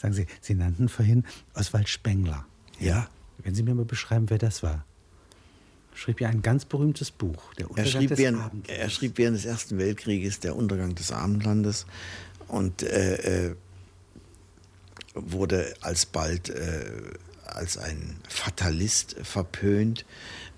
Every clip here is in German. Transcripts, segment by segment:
Sagen Sie, Sie nannten vorhin Oswald Spengler. Ja. Wenn Sie mir mal beschreiben, wer das war. Schrieb ja ein ganz berühmtes Buch, der Untergang er schrieb des während, Abendlandes. Er schrieb während des Ersten Weltkrieges der Untergang des Abendlandes und äh, äh, wurde alsbald äh, als ein Fatalist verpönt.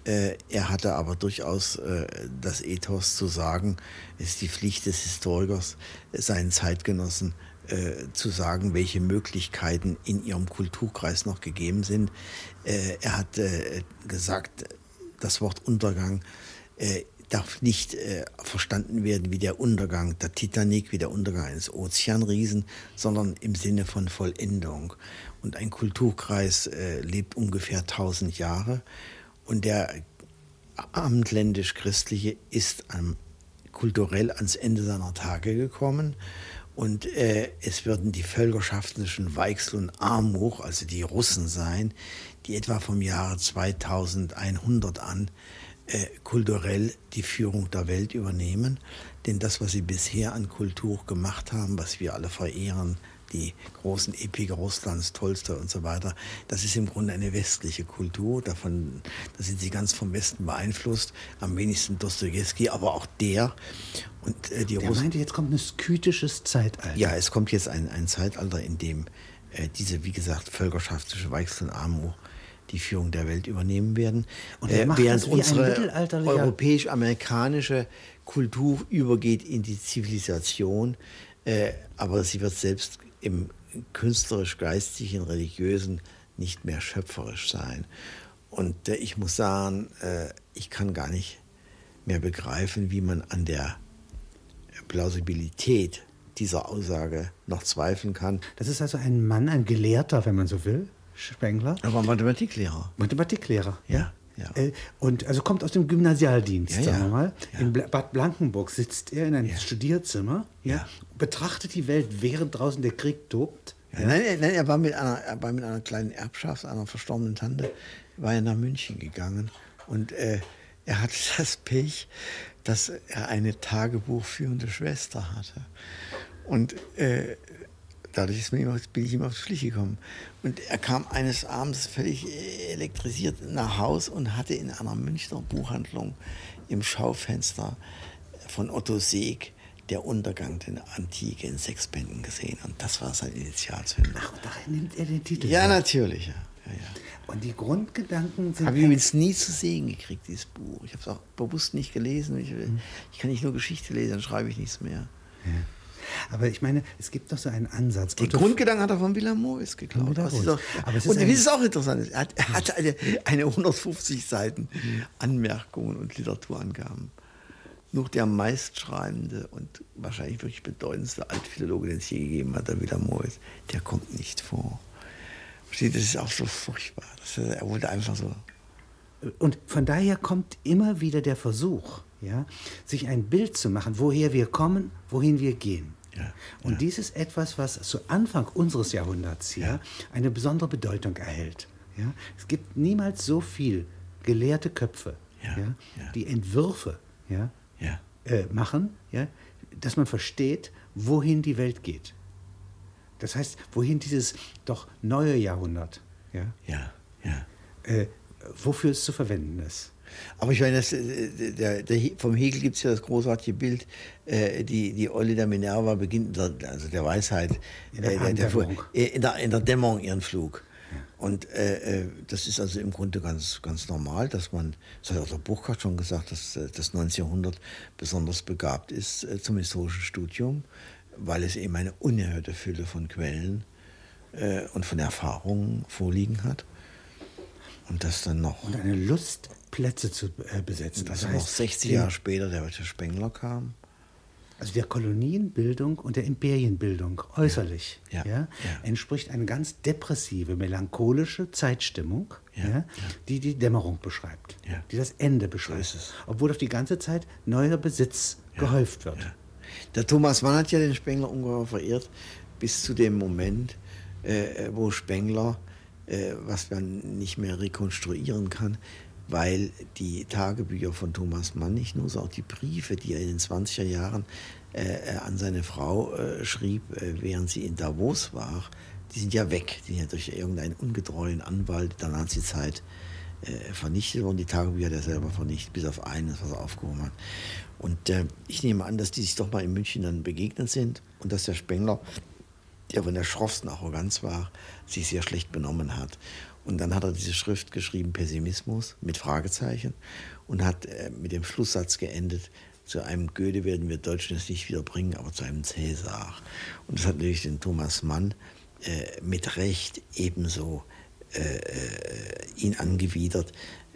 Äh, er hatte aber durchaus äh, das Ethos zu sagen, es ist die Pflicht des Historikers, seinen Zeitgenossen äh, zu sagen, welche Möglichkeiten in ihrem Kulturkreis noch gegeben sind. Äh, er hat äh, gesagt, das Wort Untergang äh, darf nicht äh, verstanden werden wie der Untergang der Titanic, wie der Untergang eines Ozeanriesen, sondern im Sinne von Vollendung. Und ein Kulturkreis lebt ungefähr 1000 Jahre und der abendländisch-christliche ist am, kulturell ans Ende seiner Tage gekommen. Und äh, es würden die völkerschaftslichen Weichsel und Armuch, also die Russen sein, die etwa vom Jahre 2100 an äh, kulturell die Führung der Welt übernehmen. Denn das, was sie bisher an Kultur gemacht haben, was wir alle verehren, die großen Epiker Russlands, Tolstoi und so weiter, das ist im Grunde eine westliche Kultur. Davon, da sind sie ganz vom Westen beeinflusst. Am wenigsten Dostoevsky, aber auch der. Und äh, die der Russen, meinte, jetzt kommt ein skytisches Zeitalter. Ja, es kommt jetzt ein, ein Zeitalter, in dem äh, diese, wie gesagt, völkerschaftsliche Weichsel und Armut die Führung der Welt übernehmen werden. Und äh, während unsere europäisch-amerikanische Kultur übergeht in die Zivilisation, äh, aber sie wird selbst im künstlerisch-geistigen, religiösen nicht mehr schöpferisch sein. Und äh, ich muss sagen, äh, ich kann gar nicht mehr begreifen, wie man an der Plausibilität dieser Aussage noch zweifeln kann. Das ist also ein Mann, ein Gelehrter, wenn man so will, Spengler. Aber Mathematiklehrer. Mathematiklehrer. Ja. Ja. Äh, und also kommt aus dem Gymnasialdienst, ja, sagen wir mal. Ja. In Bad Blankenburg sitzt er in einem Studierzimmer, ja, betrachtet die Welt, während draußen der Krieg tobt. Nein, nein, er war mit einer, er war mit einer kleinen Erbschaft, einer verstorbenen Tante, war er nach München gegangen und äh, er hatte das Pech, dass er eine tagebuchführende Schwester hatte. Und äh, dadurch bin ich immer auf die Schliche gekommen. Und er kam eines Abends völlig elektrisiert nach Haus und hatte in einer Münchner Buchhandlung im Schaufenster von Otto Seeg der Untergang der Antike in sechs Bänden gesehen. Und das war sein Initialzünder. Ach, da nimmt er den Titel. Ja, natürlich. Ja. Ja, ja. Und die Grundgedanken sind. Habe ich übrigens nie zu sehen gekriegt, dieses Buch. Ich habe es auch bewusst nicht gelesen. Ich, hm. ich, kann nicht nur Geschichte lesen, dann schreibe ich nichts mehr. Ja. Aber ich meine, es gibt doch so einen Ansatz. Die Grundgedanken hat er von Wilhelm Morris geklaut. Auch, aber es ist und wie es auch interessant ist, er hat, er hat eine, eine 150 Seiten Anmerkungen und Literaturangaben. Nur der meistschreibende und wahrscheinlich wirklich bedeutendste Altphilologe, den es je gegeben hat, der Wilhelm Morris, der kommt nicht vor. Das ist auch so furchtbar. er wollte einfach so. Und von daher kommt immer wieder der Versuch, ja, sich ein Bild zu machen, woher wir kommen, wohin wir gehen. Ja, und ja. dies ist etwas, was zu Anfang unseres Jahrhunderts ja, eine besondere Bedeutung erhält. Ja? Es gibt niemals so viel gelehrte Köpfe, ja, die Entwürfe ja, äh, machen, ja, dass man versteht, wohin die Welt geht. Das heißt, wohin dieses doch neue Jahrhundert, ja, ja, ja. Äh, wofür es zu verwenden ist. Aber ich meine, das, äh, der, der, vom Hegel gibt es ja das großartige Bild, äh, die, die Eule der Minerva beginnt, der, also der Weisheit, in der, äh, der, äh, in, der, in der Dämmerung ihren Flug. Und äh, äh, das ist also im Grunde ganz, ganz normal, dass man, das hat auch der Burkhardt schon gesagt, dass das 1900 besonders begabt ist äh, zum historischen Studium, weil es eben eine unerhörte Fülle von Quellen äh, und von Erfahrungen vorliegen hat. Und das dann noch. Und eine Lust Plätze zu äh, besetzen. Das heißt, noch 60 Jahre später der Spengler kam. Also der Kolonienbildung und der Imperienbildung äußerlich ja, ja, ja, entspricht eine ganz depressive, melancholische Zeitstimmung, die die Dämmerung beschreibt, die das Ende beschreibt, so obwohl auf die ganze Zeit neuer Besitz gehäuft wird. Der Thomas Mann hat ja den Spengler ungeheuer verehrt, bis zu dem Moment, äh, wo Spengler, äh, was man nicht mehr rekonstruieren kann, weil die Tagebücher von Thomas Mann nicht nur, sondern auch die Briefe, die er in den 20er Jahren äh, äh, an seine Frau äh, schrieb, äh, während sie in Davos war, die sind ja weg. Die sind ja durch irgendeinen ungetreuen Anwalt der Nazizeit äh, vernichtet worden. Die Tagebücher hat er selber vernichtet, bis auf eines, was er aufgehoben hat. Und ich nehme an, dass die sich doch mal in München dann begegnet sind und dass der Spengler, der von der schroffsten Arroganz war, sich sehr schlecht benommen hat. Und dann hat er diese Schrift geschrieben, Pessimismus mit Fragezeichen, und hat äh, mit dem Schlusssatz geendet, zu einem Goethe werden wir Deutschen es nicht wieder bringen, aber zu einem Cäsar. Und das hat natürlich den Thomas Mann äh, mit Recht ebenso äh, äh, ihn angewidert,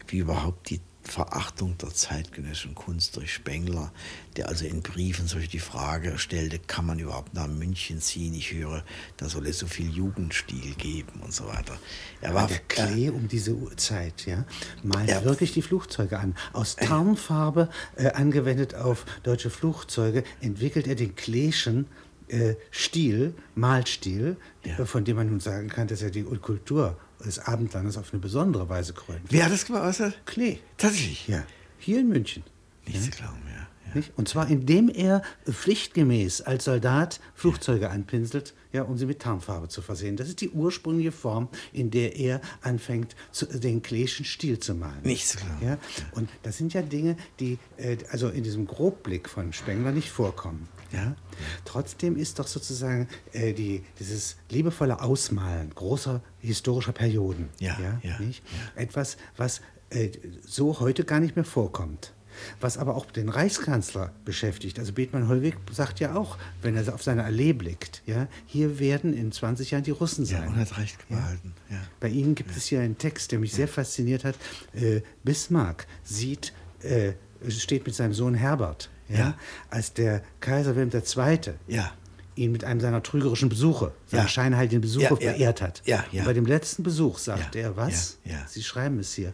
wie überhaupt die Verachtung der zeitgenössischen Kunst durch Spengler, der also in Briefen solch die Frage stellte, kann man überhaupt nach München ziehen? Ich höre, da soll es so viel Jugendstil geben und so weiter. Er war der Klee um diese Zeit, ja, malt er, wirklich die Flugzeuge an. Aus Tarnfarbe äh, angewendet auf deutsche Flugzeuge entwickelt er den Kleeschen äh, Stil, Malstil, ja. von dem man nun sagen kann, dass er die Kultur des Abendlandes auf eine besondere Weise krönt. Wer hat das gemacht? Klee. Tatsächlich? Ja. Hier in München. Nicht ja. zu glauben, ja. ja. Und zwar indem er pflichtgemäß als Soldat Flugzeuge ja. anpinselt, ja, um sie mit Tarnfarbe zu versehen. Das ist die ursprüngliche Form, in der er anfängt, zu, den Kleeschen Stil zu malen. Nicht zu glauben. Ja? Und das sind ja Dinge, die äh, also in diesem Grobblick von Spengler nicht vorkommen. Ja? Trotzdem ist doch sozusagen äh, die, dieses liebevolle Ausmalen großer historischer Perioden ja, ja, ja, nicht? etwas, was äh, so heute gar nicht mehr vorkommt. Was aber auch den Reichskanzler beschäftigt. Also Bethmann Hollweg sagt ja auch, wenn er auf seine Allee blickt, ja, hier werden in 20 Jahren die Russen sein. Ja, und hat recht gehalten. Ja. Bei Ihnen gibt es hier einen Text, der mich sehr fasziniert hat. Äh, Bismarck sieht, äh, steht mit seinem Sohn Herbert ja, ja. als der Kaiser Wilhelm II. Ja. ihn mit einem seiner trügerischen Besuche, seiner ja. scheinheiligen Besuche ja, verehrt hat. Ja, ja. Und bei dem letzten Besuch sagte er, was? Sie schreiben es hier.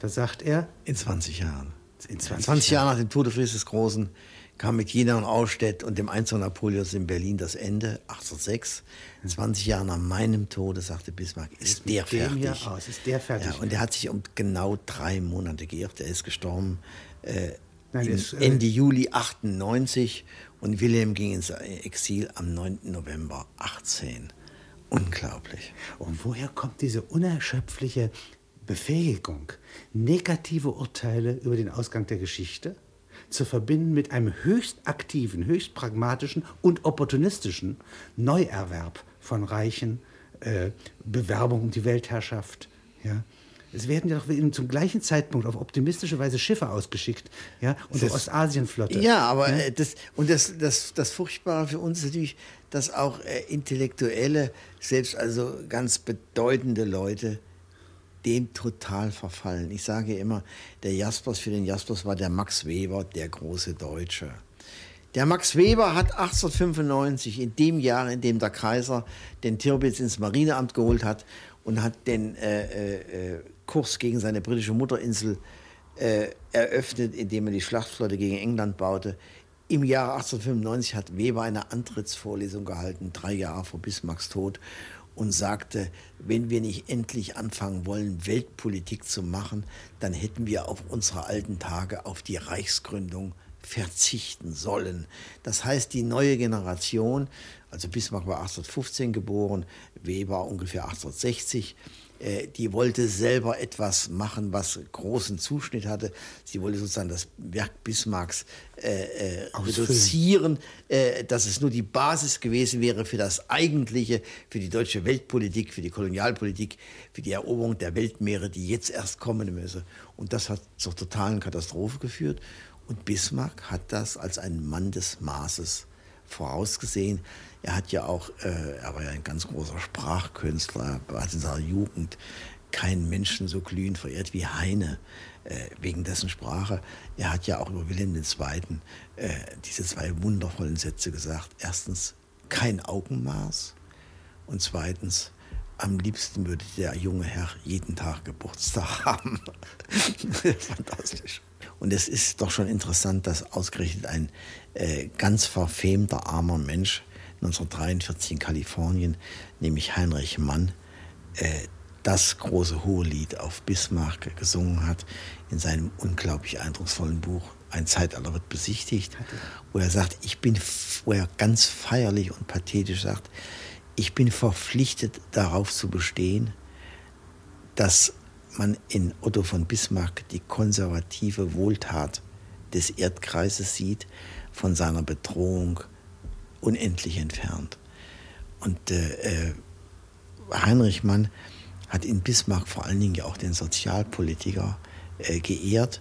Da sagt er... In 20 Jahren. In 20, 20 Jahren nach dem Tode Friedrichs des Großen kam mit Jena und Austedt und dem Einzug Napoleons in Berlin das Ende, 1806. 20 Jahre nach meinem Tode, sagte Bismarck, ist, ist der fertig. Aus, ist der fertig. Ja, und er hat sich um genau drei Monate geirrt. Er ist gestorben äh, Nein, ist, äh, Ende Juli 98 und Wilhelm ging ins Exil am 9. November 18. Unglaublich. Und woher kommt diese unerschöpfliche Befähigung, negative Urteile über den Ausgang der Geschichte zu verbinden mit einem höchst aktiven, höchst pragmatischen und opportunistischen Neuerwerb von Reichen, äh, Bewerbung um die Weltherrschaft, ja, es werden ja doch zum gleichen Zeitpunkt auf optimistische Weise Schiffe ausgeschickt, ja, und die Ostasienflotte. Ja, aber ja? Äh, das und das, das, das Furchtbare für uns ist natürlich, dass auch äh, Intellektuelle, selbst also ganz bedeutende Leute, dem total verfallen. Ich sage immer, der Jaspers für den Jaspers war der Max Weber, der große Deutsche. Der Max Weber hat 1895, in dem Jahr, in dem der Kaiser den Tirpitz ins Marineamt geholt hat und hat den äh, äh, äh Kurs gegen seine britische Mutterinsel äh, eröffnet, indem er die Schlachtflotte gegen England baute. Im Jahr 1895 hat Weber eine Antrittsvorlesung gehalten, drei Jahre vor Bismarcks Tod, und sagte, wenn wir nicht endlich anfangen wollen, Weltpolitik zu machen, dann hätten wir auf unsere alten Tage auf die Reichsgründung verzichten sollen. Das heißt, die neue Generation, also Bismarck war 1815 geboren, Weber ungefähr 1860, äh, die wollte selber etwas machen, was großen Zuschnitt hatte. Sie wollte sozusagen das Werk Bismarcks äh, äh, reduzieren, äh, dass es nur die Basis gewesen wäre für das Eigentliche, für die deutsche Weltpolitik, für die Kolonialpolitik, für die Eroberung der Weltmeere, die jetzt erst kommen müsse. Und das hat zur totalen Katastrophe geführt. Und Bismarck hat das als ein Mann des Maßes vorausgesehen. Er hat ja auch, äh, er war ja ein ganz großer Sprachkünstler, er hat in seiner Jugend keinen Menschen so glühend verehrt wie Heine, äh, wegen dessen Sprache. Er hat ja auch über Wilhelm II. Äh, diese zwei wundervollen Sätze gesagt. Erstens, kein Augenmaß und zweitens, am liebsten würde der junge Herr jeden Tag Geburtstag haben. Fantastisch. Und es ist doch schon interessant, dass ausgerechnet ein äh, ganz verfemter armer Mensch 1943 in Kalifornien, nämlich Heinrich Mann, äh, das große Hohelied auf Bismarck gesungen hat in seinem unglaublich eindrucksvollen Buch Ein Zeitalter wird besichtigt, wo er sagt, ich bin, wo er ganz feierlich und pathetisch sagt, ich bin verpflichtet darauf zu bestehen, dass man in Otto von Bismarck die konservative Wohltat des Erdkreises sieht, von seiner Bedrohung unendlich entfernt. Und äh, äh, Heinrich Mann hat in Bismarck vor allen Dingen ja auch den Sozialpolitiker äh, geehrt.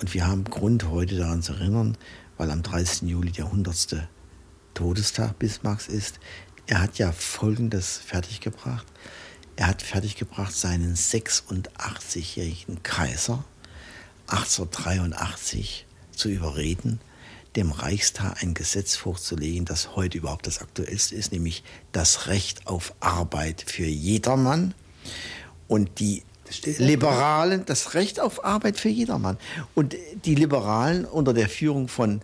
Und wir haben Grund, heute daran zu erinnern, weil am 30. Juli der 100. Todestag Bismarcks ist. Er hat ja Folgendes fertiggebracht. Er hat fertiggebracht seinen 86-jährigen Kaiser 1883 zu überreden, dem Reichstag ein Gesetz vorzulegen, das heute überhaupt das aktuellste ist, nämlich das Recht auf Arbeit für jedermann und die Liberalen, das Recht auf Arbeit für jedermann. Und die Liberalen unter der Führung von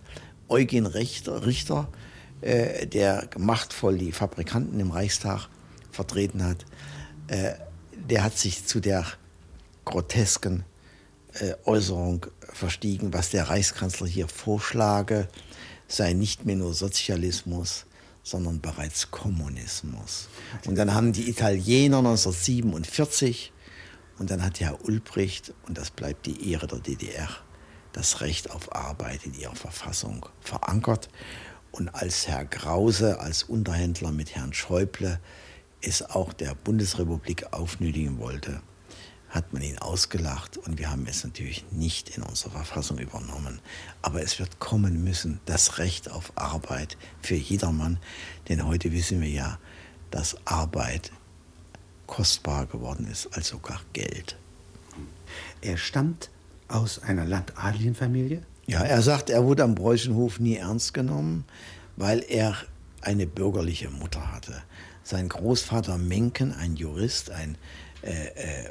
Eugen Richter, Richter äh, der machtvoll die Fabrikanten im Reichstag vertreten hat, äh, der hat sich zu der grotesken äh, Äußerung verstiegen, was der Reichskanzler hier vorschlage, sei nicht mehr nur Sozialismus, sondern bereits Kommunismus. Und dann haben die Italiener 1947 und dann hat Herr Ulbricht, und das bleibt die Ehre der DDR, das Recht auf Arbeit in ihrer Verfassung verankert. Und als Herr Krause, als Unterhändler mit Herrn Schäuble, es auch der Bundesrepublik aufnötigen wollte, hat man ihn ausgelacht und wir haben es natürlich nicht in unserer Verfassung übernommen. Aber es wird kommen müssen, das Recht auf Arbeit für jedermann, denn heute wissen wir ja, dass Arbeit kostbarer geworden ist als sogar Geld. Er stammt aus einer Landadlienfamilie? Ja, er sagt, er wurde am Preußischen Hof nie ernst genommen, weil er eine bürgerliche Mutter hatte. Sein Großvater Menken, ein Jurist, ein äh, äh,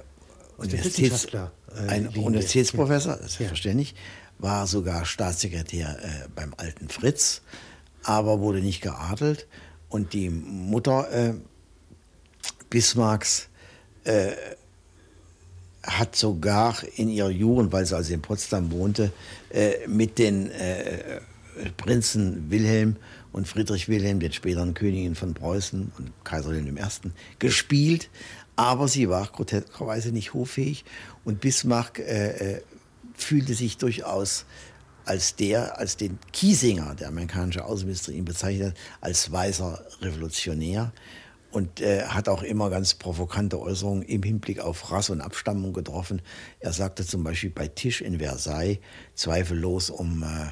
Universitäts äh, ein Universitätsprofessor, das ist ja. verständlich, war sogar Staatssekretär äh, beim alten Fritz, aber wurde nicht geadelt. Und die Mutter äh, Bismarcks äh, hat sogar in ihrer Jugend, weil sie also in Potsdam wohnte, äh, mit den Prinzen Wilhelm und Friedrich Wilhelm, den späteren Königin von Preußen und Kaiser Wilhelm I., gespielt aber sie war groteskerweise nicht hoffähig und Bismarck äh, äh, fühlte sich durchaus als der, als den Kiesinger, der amerikanische Außenminister ihn bezeichnet, als weißer Revolutionär und äh, hat auch immer ganz provokante Äußerungen im Hinblick auf Rasse und Abstammung getroffen. Er sagte zum Beispiel bei Tisch in Versailles zweifellos um äh,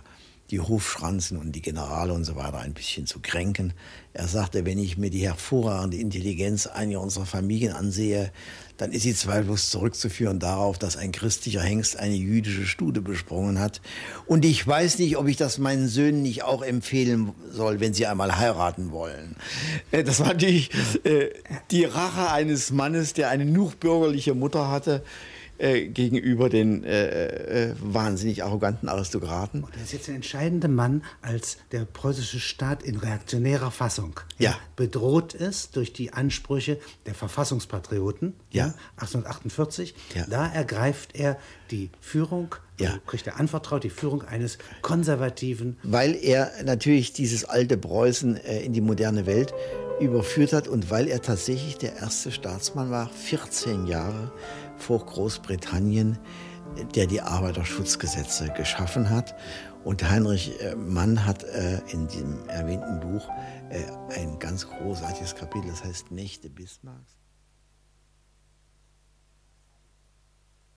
die Hofschranzen und die Generale und so weiter ein bisschen zu kränken. Er sagte, wenn ich mir die hervorragende Intelligenz einiger unserer Familien ansehe, dann ist sie zweifellos zurückzuführen darauf, dass ein christlicher Hengst eine jüdische Stude besprungen hat. Und ich weiß nicht, ob ich das meinen Söhnen nicht auch empfehlen soll, wenn sie einmal heiraten wollen. Äh, das war natürlich äh, die Rache eines Mannes, der eine noch bürgerliche Mutter hatte äh, gegenüber den äh, äh, wahnsinnig arroganten Aristokraten. Und er ist jetzt der entscheidende Mann, als der preußische Staat in reaktionärer Fassung ja. bedroht ist durch die Ansprüche der Verfassungspatrioten ja. 1848. Ja. Da ergreift er die Führung, ja. kriegt er anvertraut die Führung eines konservativen. Weil er natürlich dieses alte Preußen äh, in die moderne Welt überführt hat und weil er tatsächlich der erste Staatsmann war, 14 Jahre vor Großbritannien, der die Arbeiterschutzgesetze geschaffen hat. Und Heinrich äh, Mann hat äh, in diesem erwähnten Buch äh, ein ganz großartiges Kapitel, das heißt Nächte Bismarcks.